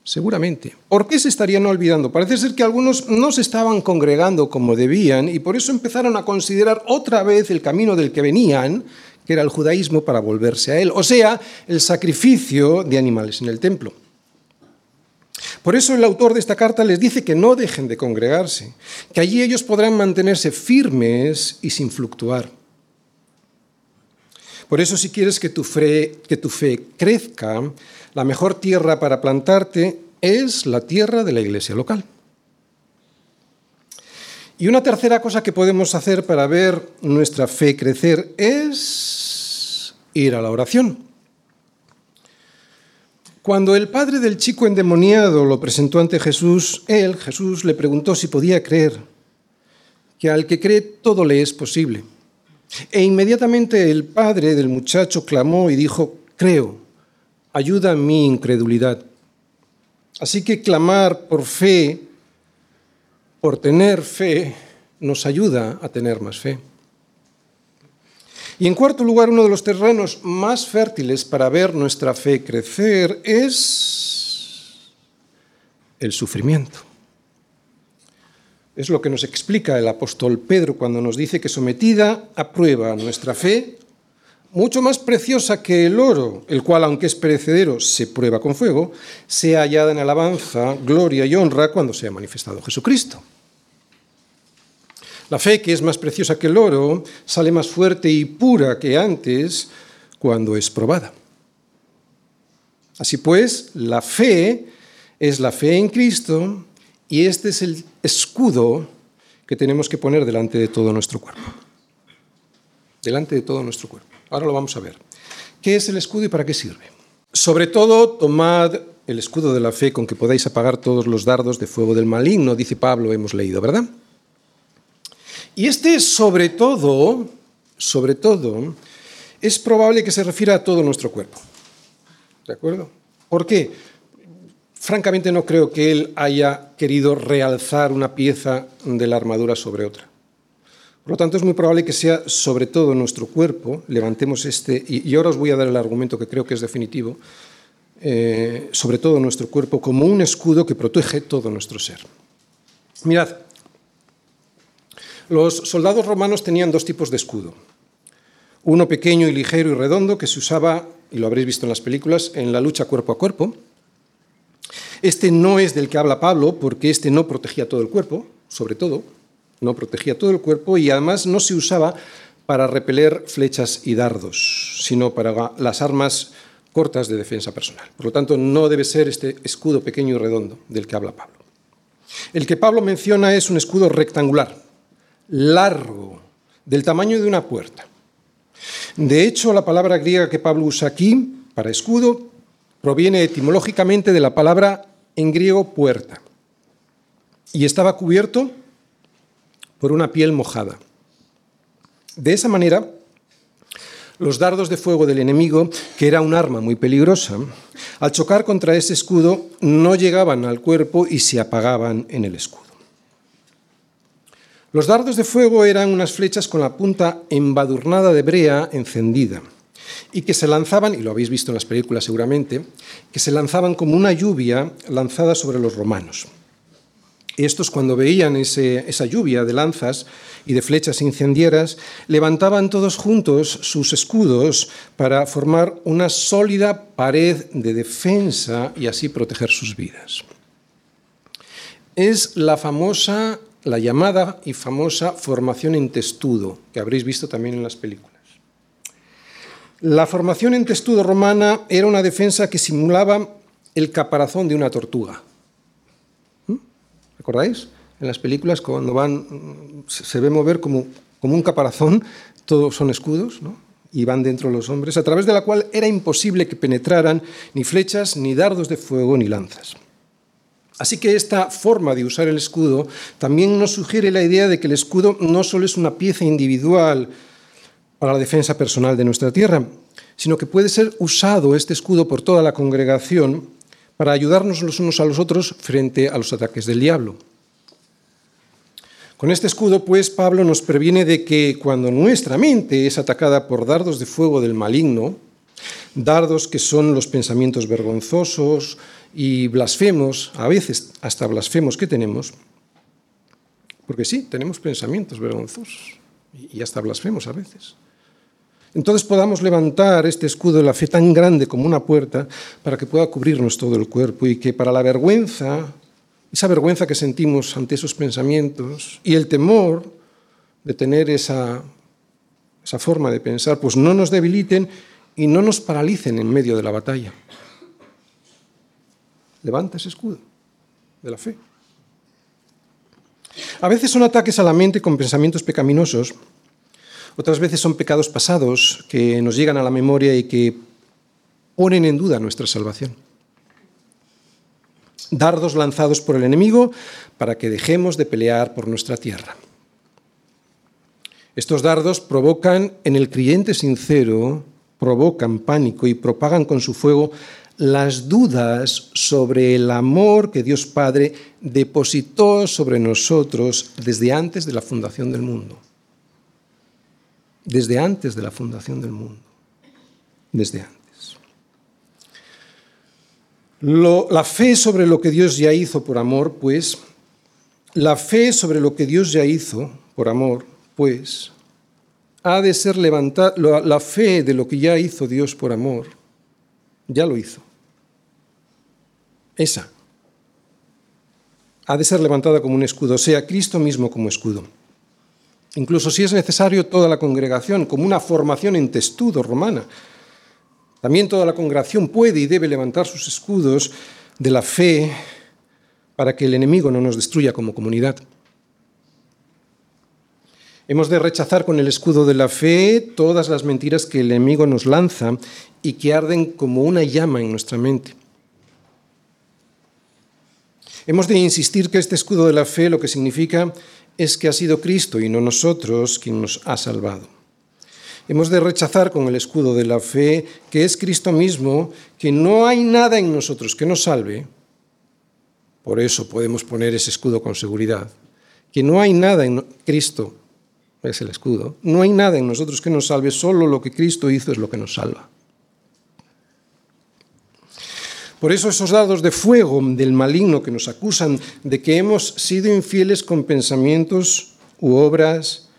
Seguramente. ¿Por qué se estarían olvidando? Parece ser que algunos no se estaban congregando como debían y por eso empezaron a considerar otra vez el camino del que venían, que era el judaísmo, para volverse a él, o sea, el sacrificio de animales en el templo. Por eso el autor de esta carta les dice que no dejen de congregarse, que allí ellos podrán mantenerse firmes y sin fluctuar. Por eso si quieres que tu, fe, que tu fe crezca, la mejor tierra para plantarte es la tierra de la iglesia local. Y una tercera cosa que podemos hacer para ver nuestra fe crecer es ir a la oración. Cuando el padre del chico endemoniado lo presentó ante Jesús, él, Jesús, le preguntó si podía creer, que al que cree todo le es posible. E inmediatamente el padre del muchacho clamó y dijo, creo, ayuda a mi incredulidad. Así que clamar por fe, por tener fe, nos ayuda a tener más fe. Y en cuarto lugar, uno de los terrenos más fértiles para ver nuestra fe crecer es el sufrimiento. Es lo que nos explica el apóstol Pedro cuando nos dice que sometida a prueba nuestra fe, mucho más preciosa que el oro, el cual, aunque es perecedero, se prueba con fuego, sea hallada en alabanza, gloria y honra cuando sea manifestado Jesucristo. La fe, que es más preciosa que el oro, sale más fuerte y pura que antes cuando es probada. Así pues, la fe es la fe en Cristo y este es el escudo que tenemos que poner delante de todo nuestro cuerpo. Delante de todo nuestro cuerpo. Ahora lo vamos a ver. ¿Qué es el escudo y para qué sirve? Sobre todo, tomad el escudo de la fe con que podáis apagar todos los dardos de fuego del maligno, dice Pablo, hemos leído, ¿verdad? Y este sobre todo, sobre todo, es probable que se refiera a todo nuestro cuerpo. ¿De acuerdo? ¿Por qué? Francamente no creo que él haya querido realzar una pieza de la armadura sobre otra. Por lo tanto, es muy probable que sea sobre todo nuestro cuerpo, levantemos este, y, ahora os voy a dar el argumento que creo que es definitivo, eh, sobre todo nuestro cuerpo como un escudo que protege todo nuestro ser. Mirad, los soldados romanos tenían dos tipos de escudo. Uno pequeño y ligero y redondo que se usaba y lo habréis visto en las películas, en la lucha cuerpo a cuerpo. Este no es del que habla Pablo, porque este no protegía todo el cuerpo, sobre todo, no protegía todo el cuerpo y además no se usaba para repeler flechas y dardos, sino para las armas cortas de defensa personal. Por lo tanto, no debe ser este escudo pequeño y redondo del que habla Pablo. El que Pablo menciona es un escudo rectangular, largo, del tamaño de una puerta. De hecho, la palabra griega que Pablo usa aquí para escudo proviene etimológicamente de la palabra en griego puerta y estaba cubierto por una piel mojada. De esa manera, los dardos de fuego del enemigo, que era un arma muy peligrosa, al chocar contra ese escudo no llegaban al cuerpo y se apagaban en el escudo. Los dardos de fuego eran unas flechas con la punta embadurnada de brea encendida y que se lanzaban, y lo habéis visto en las películas seguramente, que se lanzaban como una lluvia lanzada sobre los romanos. Estos, cuando veían esa lluvia de lanzas y de flechas incendiarias, levantaban todos juntos sus escudos para formar una sólida pared de defensa y así proteger sus vidas. Es la famosa, la llamada y famosa formación en testudo, que habréis visto también en las películas. La formación en testudo romana era una defensa que simulaba el caparazón de una tortuga. ¿Recordáis? En las películas, cuando van, se ve mover como, como un caparazón, todos son escudos, ¿no? y van dentro los hombres, a través de la cual era imposible que penetraran ni flechas, ni dardos de fuego, ni lanzas. Así que esta forma de usar el escudo también nos sugiere la idea de que el escudo no solo es una pieza individual para la defensa personal de nuestra tierra, sino que puede ser usado este escudo por toda la congregación para ayudarnos los unos a los otros frente a los ataques del diablo. Con este escudo, pues, Pablo nos previene de que cuando nuestra mente es atacada por dardos de fuego del maligno, dardos que son los pensamientos vergonzosos y blasfemos, a veces hasta blasfemos que tenemos, porque sí, tenemos pensamientos vergonzosos y hasta blasfemos a veces entonces podamos levantar este escudo de la fe tan grande como una puerta para que pueda cubrirnos todo el cuerpo y que para la vergüenza, esa vergüenza que sentimos ante esos pensamientos y el temor de tener esa, esa forma de pensar, pues no nos debiliten y no nos paralicen en medio de la batalla. Levanta ese escudo de la fe. A veces son ataques a la mente con pensamientos pecaminosos otras veces son pecados pasados que nos llegan a la memoria y que ponen en duda nuestra salvación. Dardos lanzados por el enemigo para que dejemos de pelear por nuestra tierra. Estos dardos provocan en el creyente sincero, provocan pánico y propagan con su fuego las dudas sobre el amor que Dios Padre depositó sobre nosotros desde antes de la fundación del mundo desde antes de la fundación del mundo, desde antes. la fe sobre lo que Dios ya hizo por amor, pues, la fe sobre lo que Dios ya hizo por amor, pues, ha de ser levantada, la fe de lo que ya hizo Dios por amor, ya lo hizo. Esa ha de ser levantada como un escudo, sea Cristo mismo como escudo incluso si es necesario toda la congregación, como una formación en testudo romana. También toda la congregación puede y debe levantar sus escudos de la fe para que el enemigo no nos destruya como comunidad. Hemos de rechazar con el escudo de la fe todas las mentiras que el enemigo nos lanza y que arden como una llama en nuestra mente. Hemos de insistir que este escudo de la fe lo que significa es que ha sido Cristo y no nosotros quien nos ha salvado. Hemos de rechazar con el escudo de la fe que es Cristo mismo, que no hay nada en nosotros que nos salve. Por eso podemos poner ese escudo con seguridad. Que no hay nada en Cristo, es el escudo, no hay nada en nosotros que nos salve, solo lo que Cristo hizo es lo que nos salva. Por eso esos dados de fuego del maligno que nos acusan de que hemos sido infieles con pensamientos u obras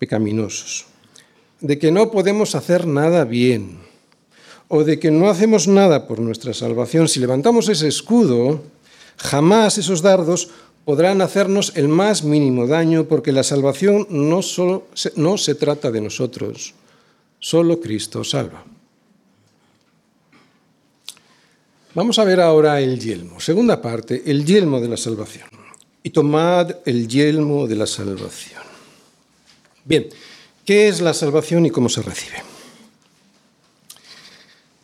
pecaminosos, de que no podemos hacer nada bien, o de que no hacemos nada por nuestra salvación, si levantamos ese escudo, jamás esos dardos podrán hacernos el más mínimo daño, porque la salvación no, solo, no se trata de nosotros, solo Cristo salva. Vamos a ver ahora el yelmo. Segunda parte, el yelmo de la salvación. Y tomad el yelmo de la salvación. Bien, ¿qué es la salvación y cómo se recibe?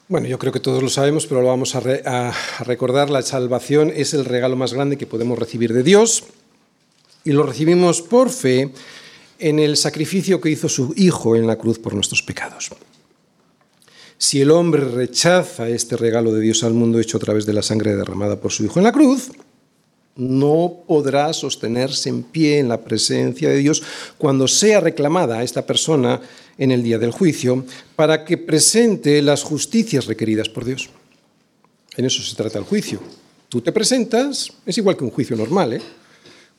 Bueno, yo creo que todos lo sabemos, pero lo vamos a, recordar. La salvación es el regalo más grande que podemos recibir de Dios y lo recibimos por fe en el sacrificio que hizo su Hijo en la cruz por nuestros pecados. Si el hombre rechaza este regalo de Dios al mundo hecho a través de la sangre derramada por su Hijo en la cruz, no podrá sostenerse en pie en la presencia de Dios cuando sea reclamada a esta persona en el día del juicio para que presente las justicias requeridas por Dios. En eso se trata el juicio. Tú te presentas, es igual que un juicio normal, ¿eh?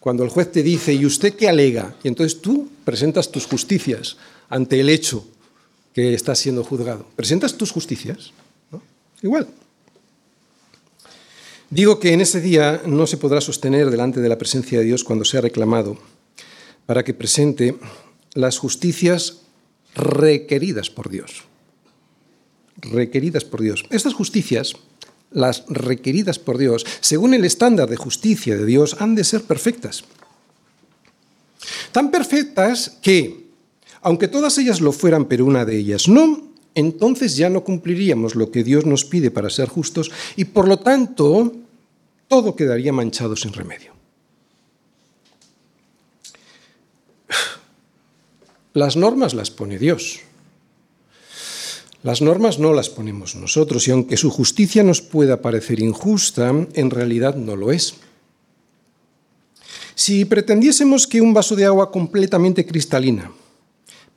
Cuando el juez te dice, ¿y usted qué alega? Y entonces tú presentas tus justicias ante el hecho que está siendo juzgado. ¿Presentas tus justicias? Igual. Digo que en ese día no se podrá sostener delante de la presencia de Dios cuando sea reclamado para que presente las justicias requeridas por Dios. Requeridas por Dios. Estas justicias, las requeridas por Dios, según el estándar de justicia de Dios, han de ser perfectas. Tan perfectas que aunque todas ellas lo fueran, pero una de ellas no, entonces ya no cumpliríamos lo que Dios nos pide para ser justos y por lo tanto todo quedaría manchado sin remedio. Las normas las pone Dios. Las normas no las ponemos nosotros y aunque su justicia nos pueda parecer injusta, en realidad no lo es. Si pretendiésemos que un vaso de agua completamente cristalina,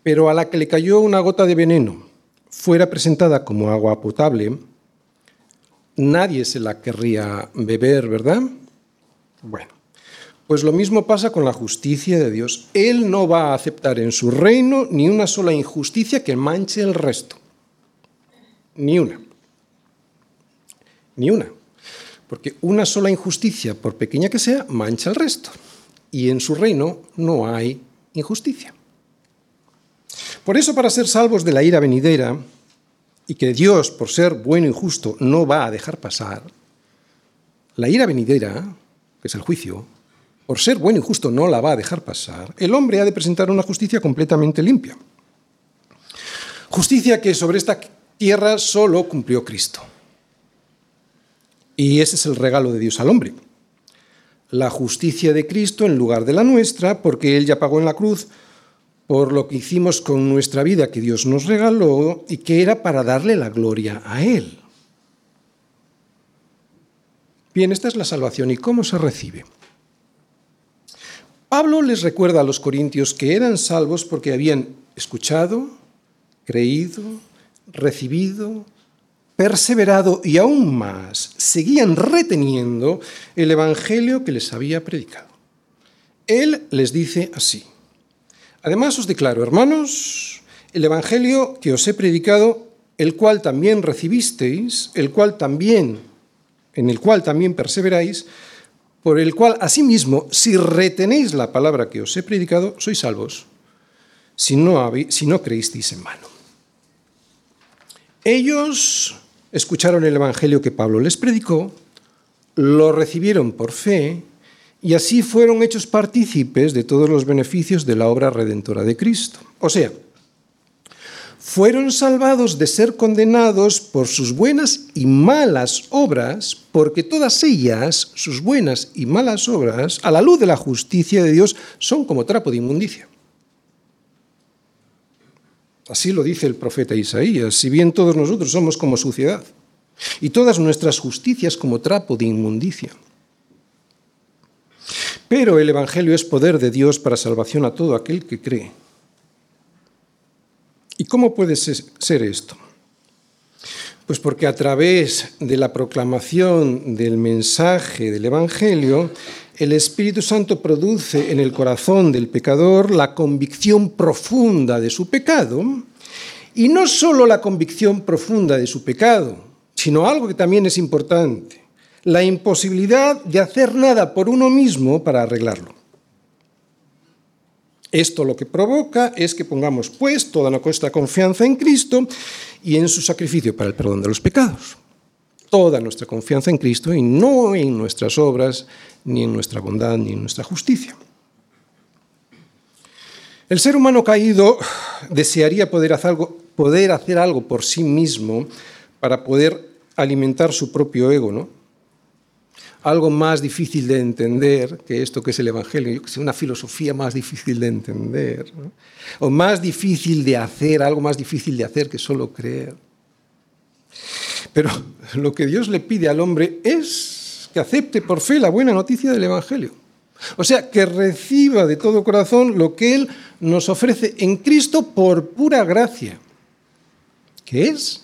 pero a la que le cayó una gota de veneno fuera presentada como agua potable, nadie se la querría beber, ¿verdad? Bueno, pues lo mismo pasa con la justicia de Dios. Él no va a aceptar en su reino ni una sola injusticia que manche el resto. Ni una. Ni una. Porque una sola injusticia, por pequeña que sea, mancha el resto. Y en su reino no hay injusticia. Por eso, para ser salvos de la ira venidera, y que Dios, por ser bueno y justo, no va a dejar pasar, la ira venidera, que es el juicio, por ser bueno y justo no la va a dejar pasar, el hombre ha de presentar una justicia completamente limpia. Justicia que sobre esta tierra solo cumplió Cristo. Y ese es el regalo de Dios al hombre. La justicia de Cristo en lugar de la nuestra, porque Él ya pagó en la cruz por lo que hicimos con nuestra vida que Dios nos regaló y que era para darle la gloria a Él. Bien, esta es la salvación y cómo se recibe. Pablo les recuerda a los corintios que eran salvos porque habían escuchado, creído, recibido, perseverado y aún más seguían reteniendo el Evangelio que les había predicado. Él les dice así, Además os declaro, hermanos, el Evangelio que os he predicado, el cual también recibisteis, el cual también, en el cual también perseveráis, por el cual asimismo, si retenéis la palabra que os he predicado, sois salvos, si no, si no creísteis en vano. Ellos escucharon el Evangelio que Pablo les predicó, lo recibieron por fe, y así fueron hechos partícipes de todos los beneficios de la obra redentora de Cristo. O sea, fueron salvados de ser condenados por sus buenas y malas obras, porque todas ellas, sus buenas y malas obras, a la luz de la justicia de Dios, son como trapo de inmundicia. Así lo dice el profeta Isaías, si bien todos nosotros somos como suciedad, y todas nuestras justicias como trapo de inmundicia. Pero el Evangelio es poder de Dios para salvación a todo aquel que cree. ¿Y cómo puede ser esto? Pues porque a través de la proclamación del mensaje del Evangelio, el Espíritu Santo produce en el corazón del pecador la convicción profunda de su pecado Y no solo la convicción profunda de su pecado, sino algo que también es importante, la imposibilidad de hacer nada por uno mismo para arreglarlo. Esto lo que provoca es que pongamos pues toda nuestra confianza en Cristo y en su sacrificio para el perdón de los pecados. Toda nuestra confianza en Cristo y no en nuestras obras, ni en nuestra bondad, ni en nuestra justicia. El ser humano caído desearía poder hacer algo, poder hacer algo por sí mismo para poder alimentar su propio ego, ¿no? Algo más difícil de entender que esto que es el Evangelio, una filosofía más difícil de entender, o más difícil de hacer, algo más difícil de hacer que solo creer. Pero lo que Dios le pide al hombre es que acepte por fe la buena noticia del Evangelio. O sea, que reciba de todo corazón lo que Él nos ofrece en Cristo por pura gracia, que es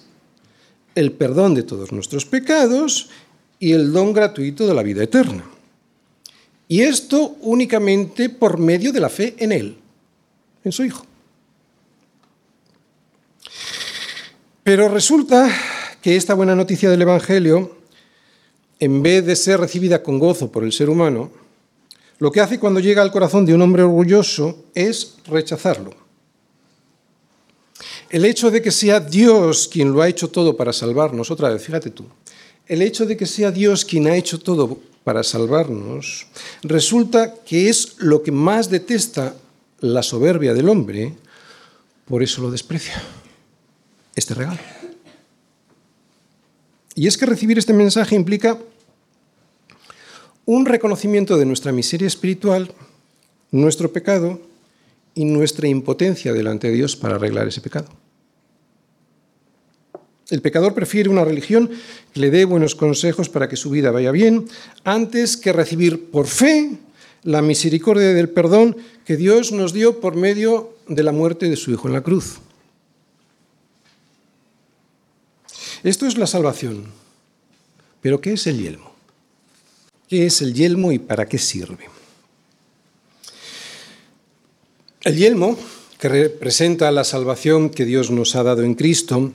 el perdón de todos nuestros pecados y el don gratuito de la vida eterna. Y esto únicamente por medio de la fe en Él, en su Hijo. Pero resulta que esta buena noticia del Evangelio, en vez de ser recibida con gozo por el ser humano, lo que hace cuando llega al corazón de un hombre orgulloso es rechazarlo. El hecho de que sea Dios quien lo ha hecho todo para salvarnos, otra vez, fíjate tú, el hecho de que sea Dios quien ha hecho todo para salvarnos, resulta que es lo que más detesta la soberbia del hombre, por eso lo desprecia, este regalo. Y es que recibir este mensaje implica un reconocimiento de nuestra miseria espiritual, nuestro pecado y nuestra impotencia delante de Dios para arreglar ese pecado. El pecador prefiere una religión que le dé buenos consejos para que su vida vaya bien, antes que recibir por fe la misericordia del perdón que Dios nos dio por medio de la muerte de su Hijo en la cruz. Esto es la salvación. Pero ¿qué es el yelmo? ¿Qué es el yelmo y para qué sirve? El yelmo, que representa la salvación que Dios nos ha dado en Cristo,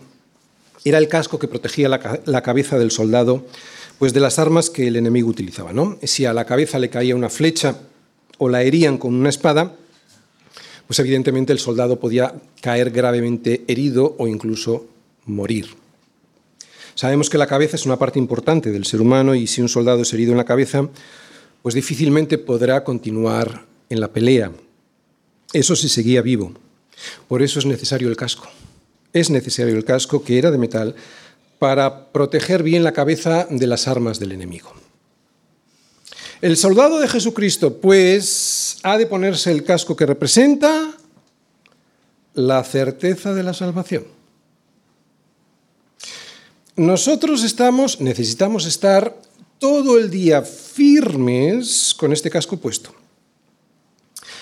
era el casco que protegía la, cabeza del soldado pues de las armas que el enemigo utilizaba. ¿no? Si a la cabeza le caía una flecha o la herían con una espada, pues evidentemente el soldado podía caer gravemente herido o incluso morir. Sabemos que la cabeza es una parte importante del ser humano y si un soldado es herido en la cabeza, pues difícilmente podrá continuar en la pelea. Eso si seguía vivo. Por eso es necesario el casco es necesario el casco, que era de metal, para proteger bien la cabeza de las armas del enemigo. El soldado de Jesucristo, pues, ha de ponerse el casco que representa la certeza de la salvación. Nosotros estamos, necesitamos estar todo el día firmes con este casco puesto.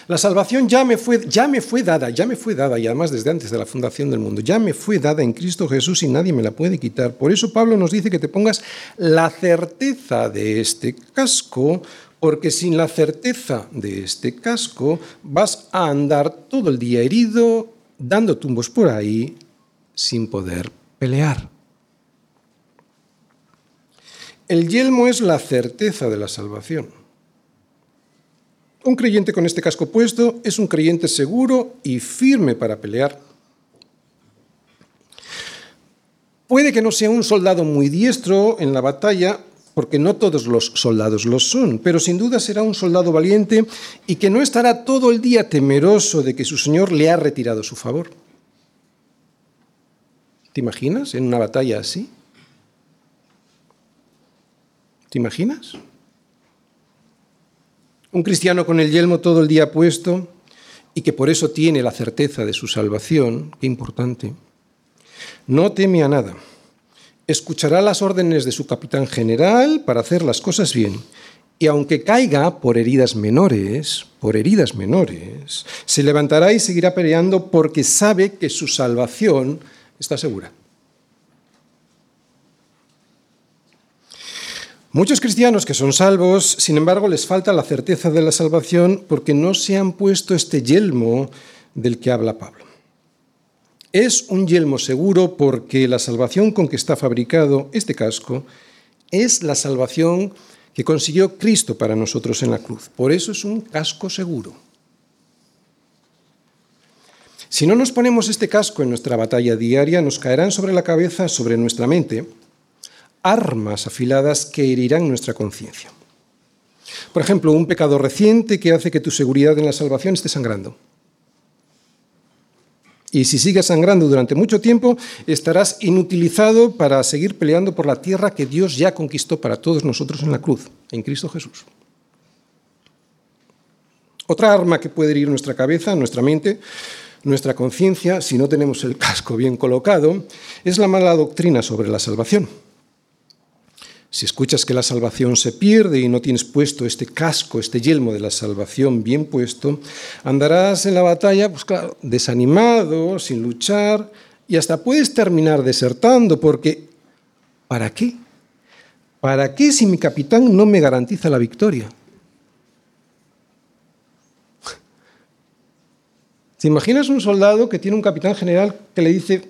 La salvación ya me, fue, ya me fue dada, ya me fue dada, y además desde antes de la fundación del mundo, ya me fue dada en Cristo Jesús y nadie me la puede quitar. Por eso Pablo nos dice que te pongas la certeza de este casco, porque sin la certeza de este casco vas a andar todo el día herido, dando tumbos por ahí, sin poder pelear. El yelmo es la certeza de la salvación. Un creyente con este casco puesto es un creyente seguro y firme para pelear. Puede que no sea un soldado muy diestro en la batalla, porque no todos los soldados lo son, pero sin duda será un soldado valiente y que no estará todo el día temeroso de que su Señor le ha retirado su favor. ¿Te imaginas en una batalla así? ¿Te imaginas? Un cristiano con el yelmo todo el día puesto y que por eso tiene la certeza de su salvación, qué importante, no teme a nada. Escuchará las órdenes de su capitán general para hacer las cosas bien. Y aunque caiga por heridas menores, por heridas menores, se levantará y seguirá peleando porque sabe que su salvación está segura. Muchos cristianos que son salvos, sin embargo, les falta la certeza de la salvación porque no se han puesto este yelmo del que habla Pablo. Es un yelmo seguro porque la salvación con que está fabricado este casco es la salvación que consiguió Cristo para nosotros en la cruz. Por eso es un casco seguro. Si no nos ponemos este casco en nuestra batalla diaria, nos caerán sobre la cabeza, sobre nuestra mente, armas afiladas que herirán nuestra conciencia. Por ejemplo, un pecado reciente que hace que tu seguridad en la salvación esté sangrando. Y si sigues sangrando durante mucho tiempo, estarás inutilizado para seguir peleando por la tierra que Dios ya conquistó para todos nosotros en la cruz, en Cristo Jesús. Otra arma que puede herir nuestra cabeza, nuestra mente, nuestra conciencia, si no tenemos el casco bien colocado, es la mala doctrina sobre la salvación. Si escuchas que la salvación se pierde y no tienes puesto este casco, este yelmo de la salvación bien puesto, andarás en la batalla, pues desanimado, sin luchar, y hasta puedes terminar desertando, porque ¿para qué? ¿Para qué si mi capitán no me garantiza la victoria? ¿Te imaginas un soldado que tiene un capitán general que le dice,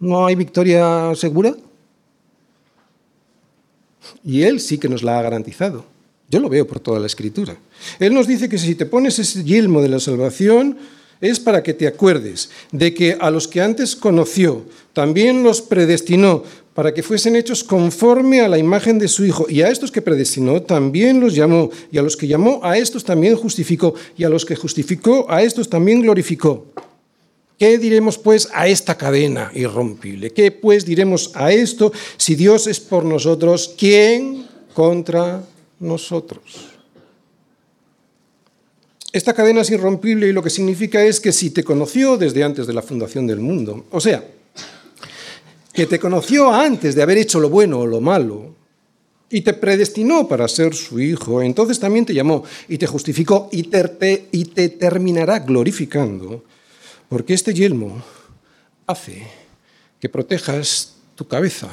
no hay victoria segura? Y Él sí que nos la ha garantizado. Yo lo veo por toda la escritura. Él nos dice que si te pones ese yelmo de la salvación es para que te acuerdes de que a los que antes conoció también los predestinó para que fuesen hechos conforme a la imagen de su Hijo. Y a estos que predestinó también los llamó. Y a los que llamó a estos también justificó. Y a los que justificó a estos también glorificó. ¿Qué diremos pues a esta cadena irrompible? ¿Qué pues diremos a esto si Dios es por nosotros? ¿Quién contra nosotros? Esta cadena es irrompible y lo que significa es que si te conoció desde antes de la fundación del mundo, o sea, que te conoció antes de haber hecho lo bueno o lo malo, y te predestinó para ser su hijo, entonces también te llamó y te justificó y te, y te terminará glorificando porque este yelmo hace que protejas tu cabeza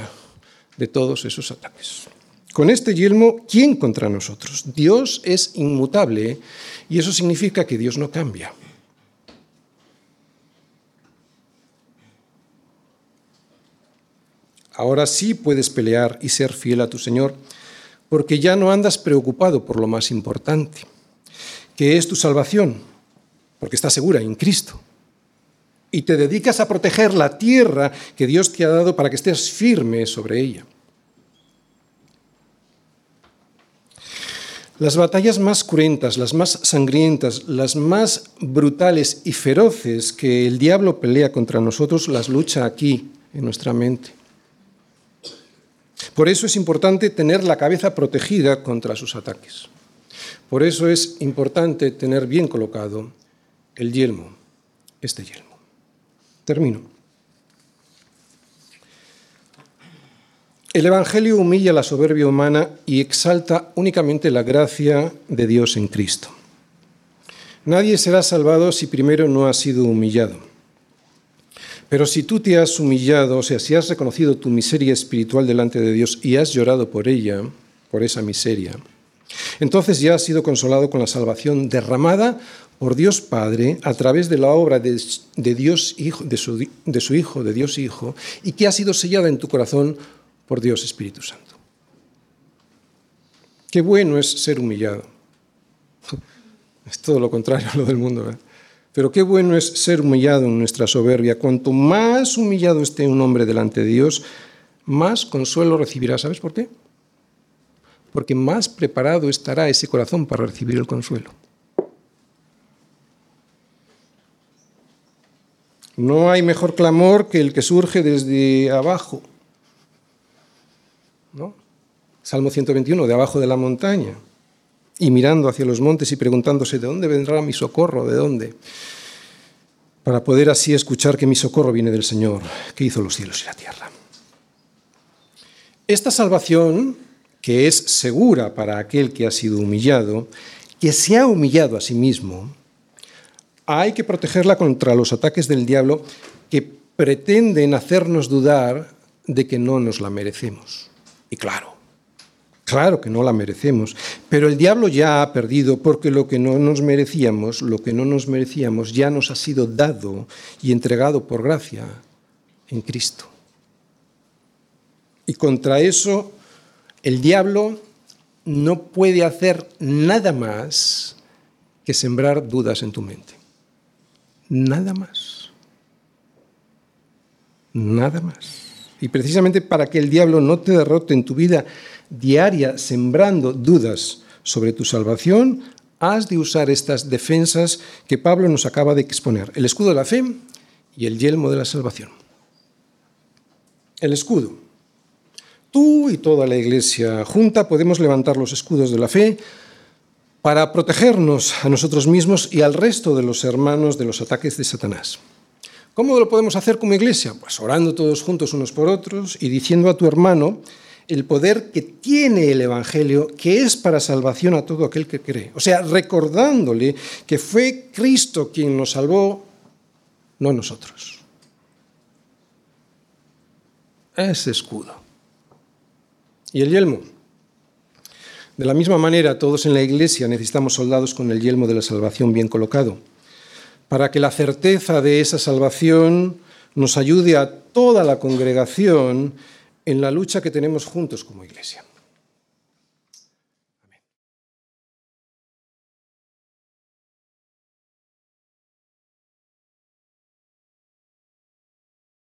de todos esos ataques. Con este yelmo, ¿quién contra nosotros? Dios es inmutable y eso significa que Dios no cambia. Ahora sí puedes pelear y ser fiel a tu Señor, porque ya no andas preocupado por lo más importante, que es tu salvación, porque estás segura en Cristo y te dedicas a proteger la tierra que Dios te ha dado para que estés firme sobre ella. Las batallas más cruentas, las más sangrientas, las más brutales y feroces que el diablo pelea contra nosotros, las lucha aquí, en nuestra mente. Por eso es importante tener la cabeza protegida contra sus ataques. Por eso es importante tener bien colocado el yelmo, este yelmo. Termino. El Evangelio humilla la soberbia humana y exalta únicamente la gracia de Dios en Cristo. Nadie será salvado si primero no ha sido humillado. Pero si tú te has humillado, o sea, si has reconocido tu miseria espiritual delante de Dios y has llorado por ella, por esa miseria, entonces ya has sido consolado con la salvación derramada por Dios Padre a través de la obra de, Dios Hijo, de su, su Hijo, de Dios Hijo, y que ha sido sellada en tu corazón por Dios Espíritu Santo. Qué bueno es ser humillado. Es todo lo contrario a lo del mundo. Pero qué bueno es ser humillado en nuestra soberbia. Cuanto más humillado esté un hombre delante de Dios, más consuelo recibirá. ¿Sabes por qué? Porque más preparado estará ese corazón para recibir el consuelo. No hay mejor clamor que el que surge desde abajo. ¿No? Salmo 121, de abajo de la montaña, y mirando hacia los montes y preguntándose, ¿de dónde vendrá mi socorro? ¿De dónde? Para poder así escuchar que mi socorro viene del Señor, que hizo los cielos y la tierra. Esta salvación, que es segura para aquel que ha sido humillado, que se ha humillado a sí mismo, hay que protegerla contra los ataques del diablo que pretenden hacernos dudar de que no nos la merecemos. Y claro, Claro que no la merecemos, pero el diablo ya ha perdido porque lo que no nos merecíamos, lo que no nos merecíamos ya nos ha sido dado y entregado por gracia en Cristo. Y contra eso el diablo no puede hacer nada más que sembrar dudas en tu mente. Nada más. Nada más. Y precisamente para que el diablo no te derrote en tu vida diaria sembrando dudas sobre tu salvación, has de usar estas defensas que Pablo nos acaba de exponer, el escudo de la fe y el yelmo de la salvación. El escudo. Tú y toda la iglesia junta podemos levantar los escudos de la fe para protegernos a nosotros mismos y al resto de los hermanos de los ataques de Satanás. ¿Cómo lo podemos hacer como iglesia? Pues orando todos juntos unos por otros y diciendo a tu hermano el poder que tiene el Evangelio, que es para salvación a todo aquel que cree. O sea, recordándole que fue Cristo quien nos salvó, no nosotros. Ese escudo. Y el yelmo. De la misma manera, todos en la iglesia necesitamos soldados con el yelmo de la salvación bien colocado para que la certeza de esa salvación nos ayude a toda la congregación en la lucha que tenemos juntos como iglesia.